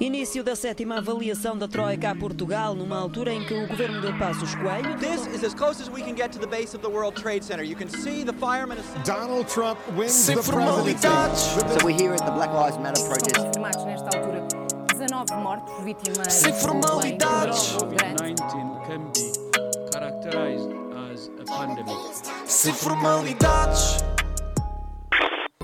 Início da sétima avaliação da Troika a Portugal, numa altura em que o governo de Passos Coelho. This is as close as we can get to the base of the World Trade Center. You can see the firemen. Donald Trump wins Sem the presidency. formalidades. So we're here at the Black Lives Matter protest. confirmados nesta altura 19 mortos vítimas Sem de formalidades. drone grande.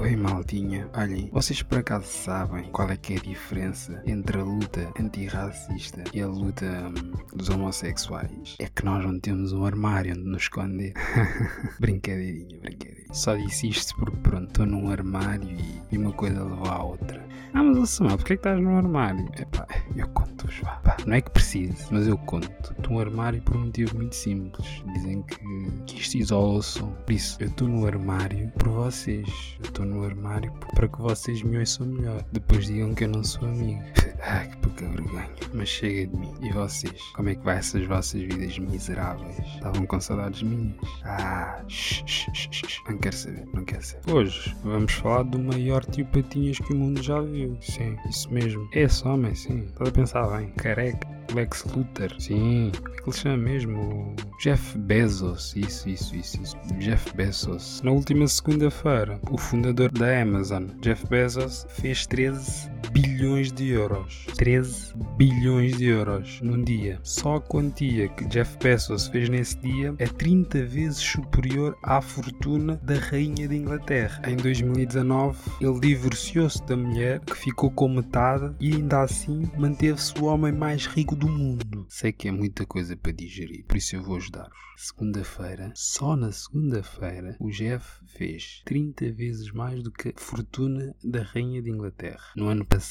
Oi maldinha, olhem, vocês por acaso sabem qual é que é a diferença entre a luta antirracista e a luta hum, dos homossexuais? É que nós não temos um armário onde nos esconder. brincadeirinha, brincadeirinha. Só disse isto porque pronto, estou num armário e, uma coisa levou à outra. Ah, mas Samuel, porquê é que estás num armário? Epá, eu conto-vos, vá. Não é que precise, mas eu conto. Estou num armário por um motivo muito simples. Dizem que, que isto isola o som. Por isso, eu estou no armário por vocês. Eu estou no armário para que vocês me ouçam melhor. Depois digam que eu não sou amigo. Ai, que pouca vergonha. Mas chega de mim. E vocês? Como é que vai essas vossas vidas miseráveis? Estavam com saudades minhas? Ah, shh, shh, shh, shh. Não quero saber, não quero saber. Hoje vamos falar do maior tio Patinhas que o mundo já viu. Sim, isso mesmo. Esse homem, sim. Estás a pensar bem. Careca. Lex Luthor, sim, como é que ele chama mesmo? Jeff Bezos, isso, isso, isso, isso. Jeff Bezos. Na última segunda-feira, o fundador da Amazon, Jeff Bezos, fez 13 bilhões de euros. 13 bilhões de euros num dia. Só a quantia que Jeff Bezos fez nesse dia é 30 vezes superior à fortuna da Rainha de Inglaterra. Em 2019, ele divorciou-se da mulher que ficou com metade e ainda assim manteve-se o homem mais rico do mundo. Sei que é muita coisa para digerir, por isso eu vou ajudar-vos. Segunda-feira, só na segunda-feira, o Jeff fez 30 vezes mais do que a fortuna da Rainha de Inglaterra. No ano passado,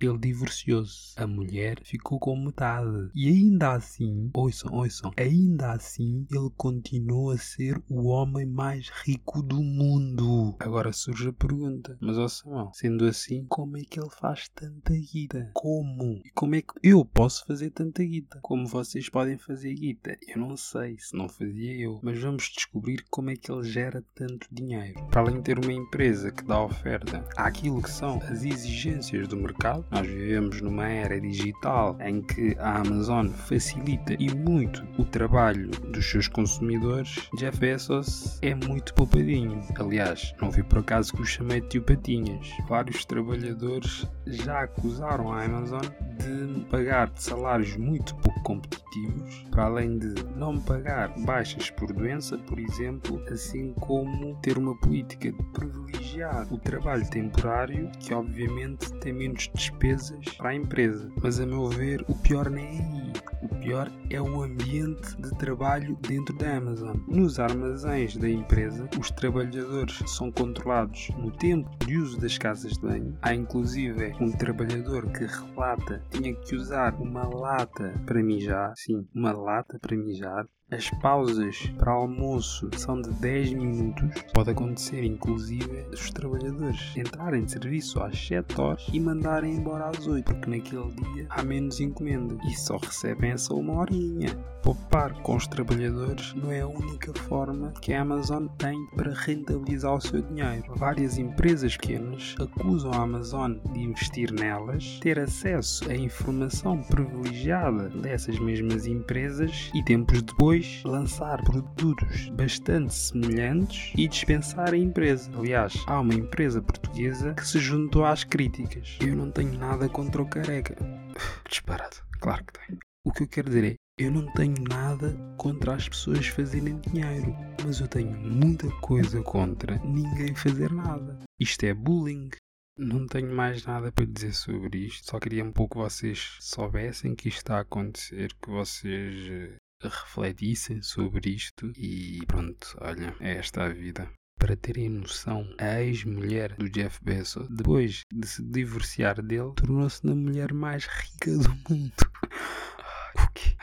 ele divorciou-se. A mulher ficou com metade. E ainda assim, ouçam, ouçam, ainda assim, ele continuou a ser o homem mais rico do mundo. Agora surge a pergunta, mas Samuel, sendo assim, como é que ele faz tanta guita? Como? E como é que eu posso fazer tanta guita? Como vocês podem fazer guita? Eu não sei, se não fazia eu. Mas vamos descobrir como é que ele gera tanto dinheiro. Para além de ter uma empresa que dá oferta àquilo que são as exigências do mercado, nós vivemos numa era digital em que a Amazon facilita e muito o trabalho dos seus consumidores. Jeff Bezos é muito poupadinho. Aliás, não vi por acaso que o chamei de tio Patinhas. Vários trabalhadores já acusaram a Amazon de pagar salários muito pouco competitivos, para além de não pagar baixas por doença, por exemplo, assim como ter uma política de privilegiar o trabalho temporário, que obviamente tem menos despesas para a empresa. Mas a meu ver, o pior nem é aí. O pior é o ambiente de trabalho dentro da Amazon. Nos armazéns da empresa, os trabalhadores são controlados no tempo de uso das casas de banho. Há inclusive um trabalhador que relata que tinha que usar uma lata para mijar. Sim, uma lata para mijar. As pausas para almoço são de 10 minutos. Pode acontecer, inclusive, os trabalhadores entrarem de serviço às 7 horas e mandarem embora às 8, porque naquele dia há menos encomenda e só recebem essa uma horinha. Poupar com os trabalhadores não é a única forma que a Amazon tem para rentabilizar o seu dinheiro. Várias empresas pequenas acusam a Amazon de investir nelas, ter acesso a informação privilegiada dessas mesmas empresas e tempos depois lançar produtos bastante semelhantes e dispensar a empresa. Aliás, há uma empresa portuguesa que se juntou às críticas. Eu não tenho nada contra o careca. Disparado, claro que tenho. O que eu quero dizer é, eu não tenho nada contra as pessoas fazerem dinheiro, mas eu tenho muita coisa contra ninguém fazer nada. Isto é bullying. Não tenho mais nada para dizer sobre isto, só queria um pouco que vocês soubessem que isto está a acontecer, que vocês eh, refletissem sobre isto e pronto, olha, é esta a vida. Para terem noção, a ex-mulher do Jeff Bezos, depois de se divorciar dele, tornou-se na mulher mais rica do mundo. O quê?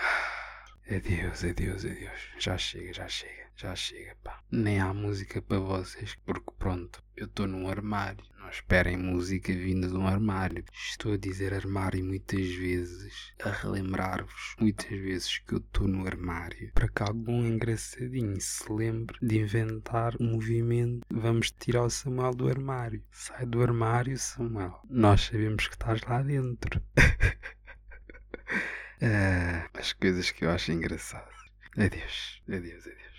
Adeus, adeus, adeus. Já chega, já chega, já chega, pá. Nem há música para vocês, porque pronto, eu estou num armário. Esperem música vinda de um armário. Estou a dizer armário muitas vezes, a relembrar-vos muitas vezes que eu estou no armário, para que algum engraçadinho se lembre de inventar um movimento. Vamos tirar o Samuel do armário. Sai do armário, Samuel. Nós sabemos que estás lá dentro. Ah, as coisas que eu acho engraçadas. Adeus, adeus, adeus.